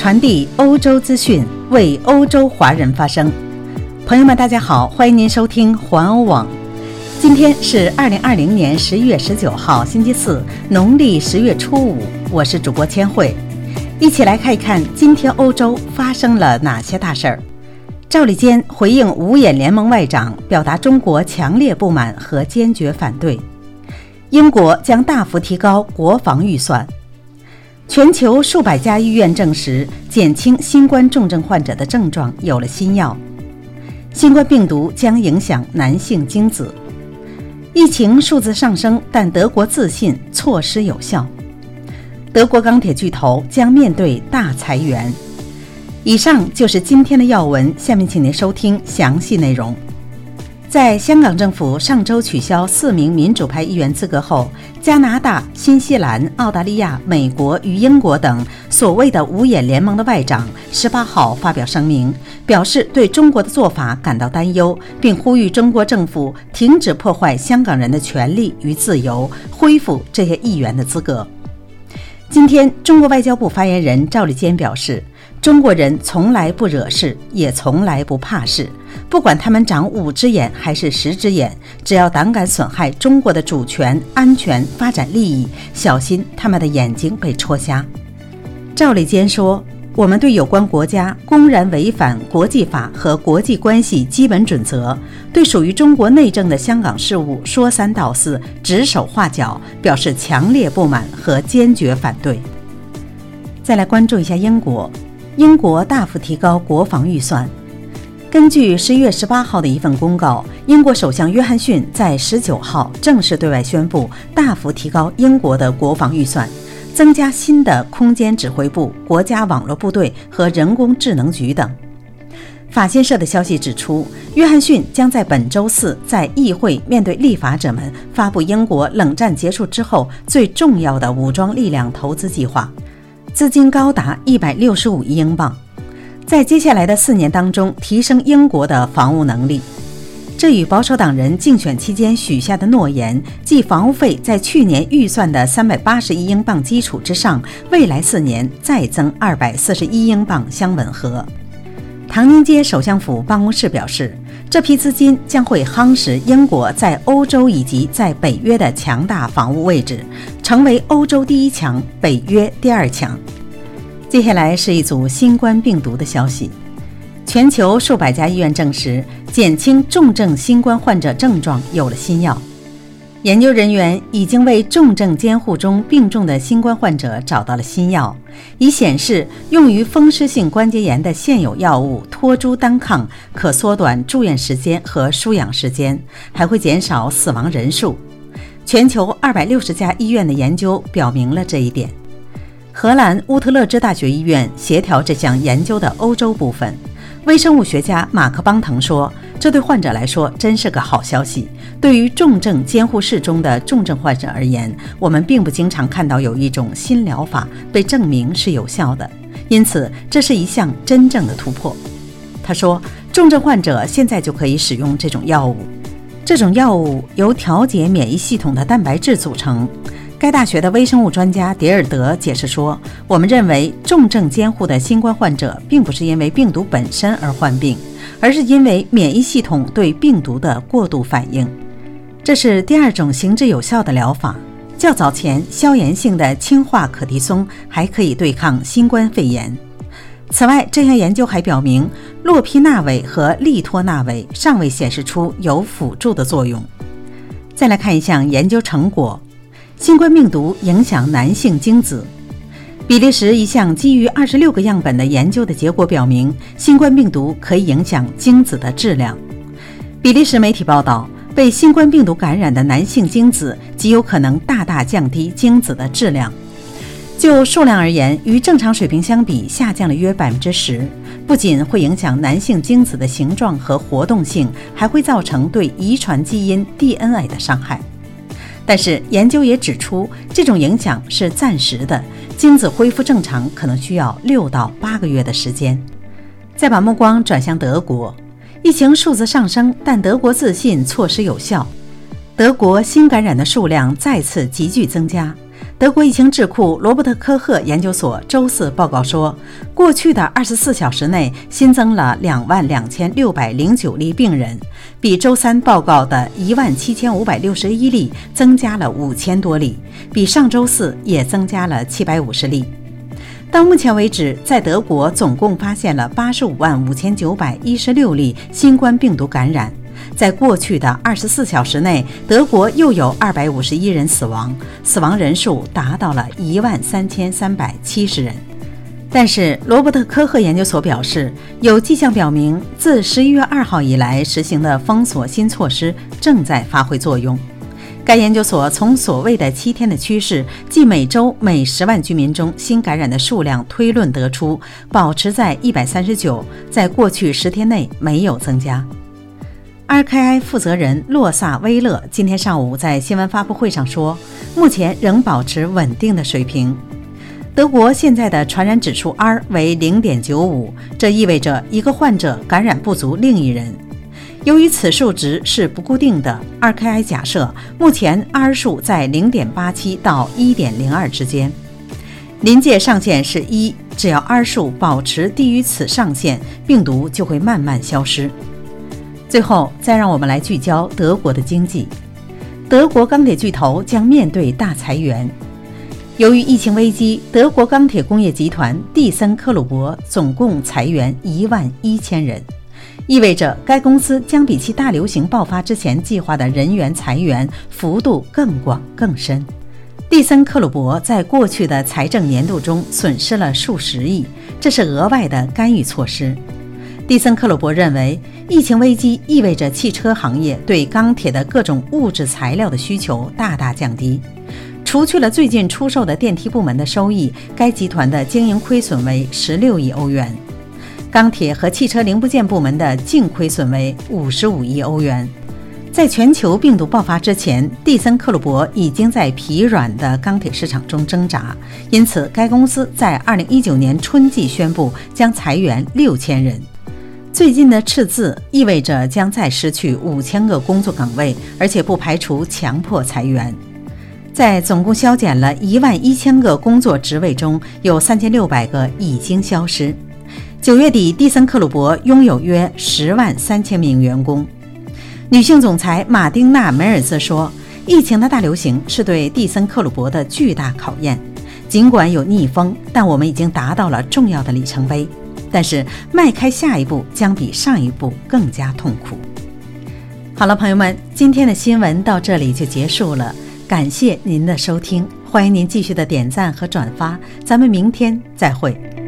传递欧洲资讯，为欧洲华人发声。朋友们，大家好，欢迎您收听环欧网。今天是二零二零年十一月十九号，星期四，农历十月初五。我是主播千惠，一起来看一看今天欧洲发生了哪些大事儿。赵立坚回应五眼联盟外长，表达中国强烈不满和坚决反对。英国将大幅提高国防预算。全球数百家医院证实，减轻新冠重症患者的症状有了新药。新冠病毒将影响男性精子。疫情数字上升，但德国自信措施有效。德国钢铁巨头将面对大裁员。以上就是今天的要闻，下面请您收听详细内容。在香港政府上周取消四名民主派议员资格后，加拿大、新西兰、澳大利亚、美国与英国等所谓的“五眼联盟”的外长十八号发表声明，表示对中国的做法感到担忧，并呼吁中国政府停止破坏香港人的权利与自由，恢复这些议员的资格。今天，中国外交部发言人赵立坚表示。中国人从来不惹事，也从来不怕事。不管他们长五只眼还是十只眼，只要胆敢损害中国的主权、安全、发展利益，小心他们的眼睛被戳瞎。赵立坚说：“我们对有关国家公然违反国际法和国际关系基本准则，对属于中国内政的香港事务说三道四、指手画脚，表示强烈不满和坚决反对。”再来关注一下英国。英国大幅提高国防预算。根据十一月十八号的一份公告，英国首相约翰逊在十九号正式对外宣布，大幅提高英国的国防预算，增加新的空间指挥部、国家网络部队和人工智能局等。法新社的消息指出，约翰逊将在本周四在议会面对立法者们发布英国冷战结束之后最重要的武装力量投资计划。资金高达一百六十五亿英镑，在接下来的四年当中提升英国的防务能力。这与保守党人竞选期间许下的诺言，即房屋费在去年预算的三百八十亿英镑基础之上，未来四年再增二百四十一英镑相吻合。唐宁街首相府办公室表示，这批资金将会夯实英国在欧洲以及在北约的强大防务位置，成为欧洲第一强、北约第二强。接下来是一组新冠病毒的消息：全球数百家医院证实，减轻重症新冠患者症状有了新药。研究人员已经为重症监护中病重的新冠患者找到了新药，以显示用于风湿性关节炎的现有药物托珠单抗可缩短住院时间和输氧时间，还会减少死亡人数。全球二百六十家医院的研究表明了这一点。荷兰乌特勒支大学医院协调这项研究的欧洲部分。微生物学家马克·邦腾说：“这对患者来说真是个好消息。对于重症监护室中的重症患者而言，我们并不经常看到有一种新疗法被证明是有效的，因此这是一项真正的突破。”他说：“重症患者现在就可以使用这种药物。这种药物由调节免疫系统的蛋白质组成。”该大学的微生物专家迪尔德解释说：“我们认为重症监护的新冠患者并不是因为病毒本身而患病，而是因为免疫系统对病毒的过度反应。这是第二种行之有效的疗法。较早前，消炎性的氢化可的松还可以对抗新冠肺炎。此外，这项研究还表明，洛匹那韦和利托那韦尚未显示出有辅助的作用。再来看一项研究成果。”新冠病毒影响男性精子。比利时一项基于二十六个样本的研究的结果表明，新冠病毒可以影响精子的质量。比利时媒体报道，被新冠病毒感染的男性精子极有可能大大降低精子的质量。就数量而言，与正常水平相比下降了约百分之十。不仅会影响男性精子的形状和活动性，还会造成对遗传基因 DNA 的伤害。但是研究也指出，这种影响是暂时的，精子恢复正常可能需要六到八个月的时间。再把目光转向德国，疫情数字上升，但德国自信措施有效。德国新感染的数量再次急剧增加，德国疫情智库罗伯特·科赫研究所周四报告说，过去的二十四小时内新增了两万两千六百零九例病人，比周三报告的一万七千五百六十一例增加了五千多例，比上周四也增加了七百五十例。到目前为止，在德国总共发现了八十五万五千九百一十六例新冠病毒感染。在过去的二十四小时内，德国又有二百五十一人死亡，死亡人数达到了一万三千三百七十人。但是，罗伯特·科赫研究所表示，有迹象表明，自十一月二号以来实行的封锁新措施正在发挥作用。该研究所从所谓的七天的趋势，即每周每十万居民中新感染的数量推论得出，保持在一百三十九，在过去十天内没有增加。RKI 负责人洛萨威勒今天上午在新闻发布会上说，目前仍保持稳定的水平。德国现在的传染指数 R 为零点九五，这意味着一个患者感染不足另一人。由于此数值是不固定的，RKI 假设目前 R 数在零点八七到一点零二之间，临界上限是一，只要 R 数保持低于此上限，病毒就会慢慢消失。最后，再让我们来聚焦德国的经济。德国钢铁巨头将面对大裁员。由于疫情危机，德国钢铁工业集团蒂森克虏伯总共裁员一万一千人，意味着该公司将比其大流行爆发之前计划的人员裁员幅度更广更深。蒂森克虏伯在过去的财政年度中损失了数十亿，这是额外的干预措施。蒂森克虏伯认为，疫情危机意味着汽车行业对钢铁的各种物质材料的需求大大降低。除去了最近出售的电梯部门的收益，该集团的经营亏损为十六亿欧元。钢铁和汽车零部件部门的净亏损为五十五亿欧元。在全球病毒爆发之前，蒂森克虏伯已经在疲软的钢铁市场中挣扎，因此该公司在二零一九年春季宣布将裁员六千人。最近的赤字意味着将再失去五千个工作岗位，而且不排除强迫裁员。在总共削减了一万一千个工作职位中，有三千六百个已经消失。九月底，蒂森克虏伯拥有约十万三千名员工。女性总裁马丁娜·梅尔兹说：“疫情的大流行是对蒂森克虏伯的巨大考验。尽管有逆风，但我们已经达到了重要的里程碑。”但是，迈开下一步将比上一步更加痛苦。好了，朋友们，今天的新闻到这里就结束了，感谢您的收听，欢迎您继续的点赞和转发，咱们明天再会。